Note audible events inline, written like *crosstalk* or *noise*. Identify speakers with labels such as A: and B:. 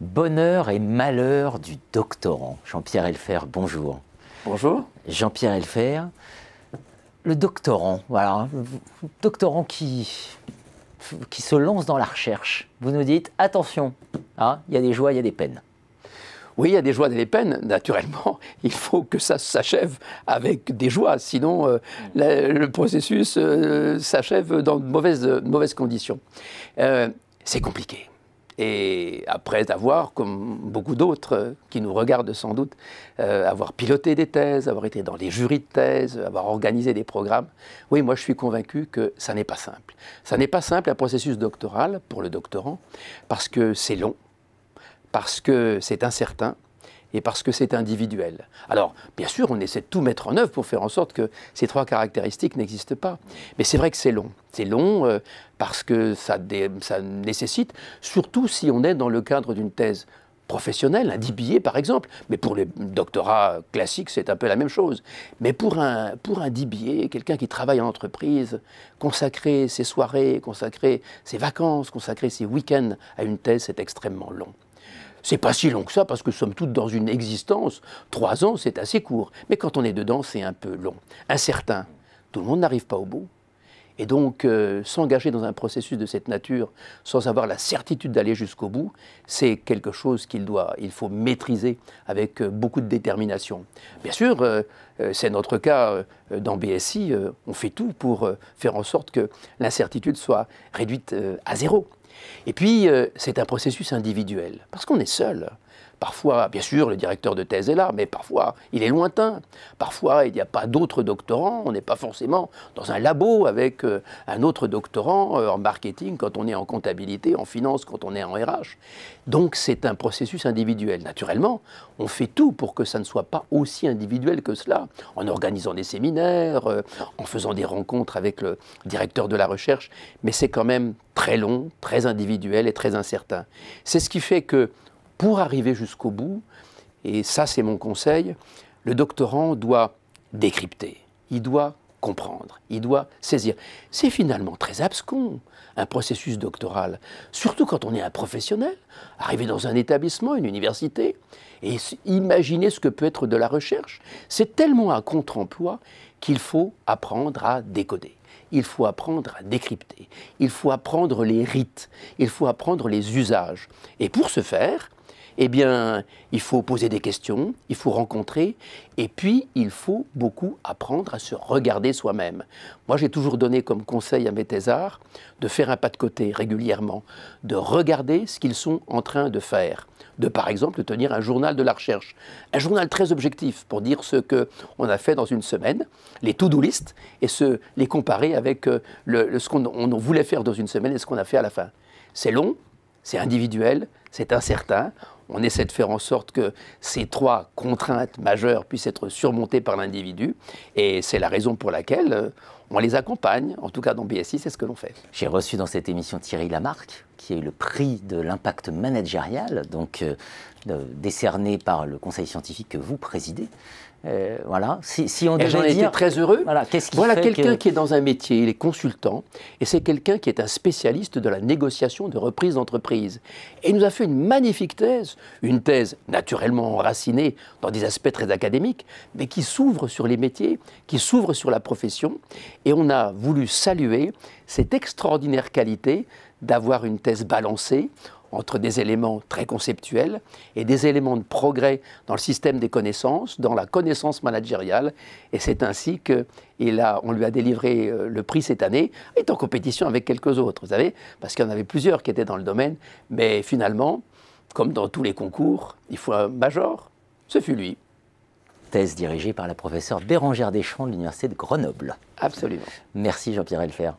A: Bonheur et malheur du doctorant. Jean-Pierre Elfer, bonjour.
B: Bonjour.
A: Jean-Pierre Elfer, le doctorant, voilà, le doctorant qui, qui se lance dans la recherche. Vous nous dites, attention, hein, il y a des joies, il y a des peines.
B: Oui, il y a des joies et des peines, naturellement. *laughs* Il faut que ça s'achève avec des joies, sinon euh, le, processus euh, s'achève dans de mauvaises, conditions. Euh, c'est compliqué. Et après avoir, comme beaucoup d'autres qui nous regardent sans doute, avoir piloté des thèses, avoir été dans les jurys de thèses, avoir organisé des programmes, oui, moi je suis convaincu que ça n'est pas simple. Ça n'est pas simple un processus doctoral pour le doctorant, parce que c'est long, parce que c'est incertain et parce que c'est individuel. Alors, bien sûr, on essaie de tout mettre en œuvre pour faire en sorte que ces trois caractéristiques n'existent pas. Mais c'est vrai que c'est long. C'est long euh, parce que ça, nécessite, surtout si on est dans le cadre d'une thèse professionnelle, un DBA par exemple, mais pour les doctorats classiques, c'est un peu la même chose. Mais pour un, pour un DBA, quelqu'un qui travaille en entreprise, consacrer ses soirées, consacrer ses vacances, consacrer ses week-ends à une thèse, c'est extrêmement long. C'est pas si long que ça parce que nous sommes toutes dans une existence. Trois ans, c'est assez court. Mais quand on est dedans, c'est un peu long. Incertain. Tout le monde n'arrive pas au bout. Et donc, euh, s'engager dans un processus de cette nature sans avoir la certitude d'aller jusqu'au bout, c'est quelque chose qu'il doit, il faut maîtriser avec euh, beaucoup de détermination. Bien sûr, euh, c'est notre cas dans BSI, on fait tout pour faire en sorte que l'incertitude soit réduite à zéro. Et puis, euh, c'est un processus individuel, parce qu'on est seul. Parfois, bien sûr, le directeur de thèse est là, mais parfois, il est lointain. Parfois, il n'y a pas d'autres doctorants. On n'est pas forcément dans un labo avec euh, un autre doctorant euh, en marketing quand on est en comptabilité, en finance quand on est en RH. Donc, c'est un processus individuel. Naturellement, on fait tout pour que ça ne soit pas aussi individuel que cela, en organisant des séminaires, en faisant des rencontres avec le directeur de la recherche, mais c'est quand même très long, très individuel et très incertain. C'est ce qui fait que pour arriver jusqu'au bout, et ça c'est mon conseil, le doctorant doit décrypter, il doit comprendre, il doit saisir. C'est finalement très abscon, un processus doctoral, surtout quand on est un professionnel, arriver dans un établissement, une université, et imaginer ce que peut être de la recherche, c'est tellement un contre-emploi qu'il faut apprendre à décoder. Il faut apprendre à décrypter, il faut apprendre les rites, il faut apprendre les usages. Et pour ce faire, eh bien, il faut poser des questions, il faut rencontrer, et puis il faut beaucoup apprendre à se regarder soi-même. Moi, j'ai toujours donné comme conseil à mes thésards de faire un pas de côté régulièrement, de regarder ce qu'ils sont en train de faire, de par exemple tenir un journal de la recherche, un journal très objectif pour dire ce qu'on a fait dans une semaine, les to-do list, et se, les comparer avec euh, ce qu'on voulait faire dans une semaine et ce qu'on a fait à la fin. C'est long, c'est individuel, c'est incertain on essaie de faire en sorte que ces trois contraintes majeures puissent être surmontées par l'individu. Et c'est la raison pour laquelle euh, on les accompagne. En tout cas, dans BSI, c'est ce que l'on fait.
A: J'ai reçu dans cette émission Thierry Lamarck, qui a eu le prix de l'impact managérial, donc euh, décerné par le conseil scientifique que vous présidez.
B: Euh, voilà. Si, si on été très heureux. Voilà, voilà quelqu'un qui est dans un métier, il est consultant, et c'est quelqu'un qui est un spécialiste de la négociation de reprise d'entreprise. Et il nous a fait une magnifique thèse, une thèse naturellement enracinée dans des aspects très académiques, mais qui s'ouvre sur les métiers, qui s'ouvre sur la profession. Et on a voulu saluer cette extraordinaire qualité d'avoir une thèse balancée entre des éléments très conceptuels et des éléments de progrès dans le système des connaissances, dans la connaissance managériale. Et c'est ainsi qu'on lui a délivré euh, le prix cette année, il est en compétition avec quelques autres, vous savez, parce qu'il y en avait plusieurs qui étaient dans le domaine. Mais finalement, comme dans tous les concours, il faut un major. Ce fut lui.
A: Thèse dirigée par la professeure Bérangère Deschamps de l'Université de Grenoble.
B: Absolument.
A: Merci Jean-Pierre Elfer.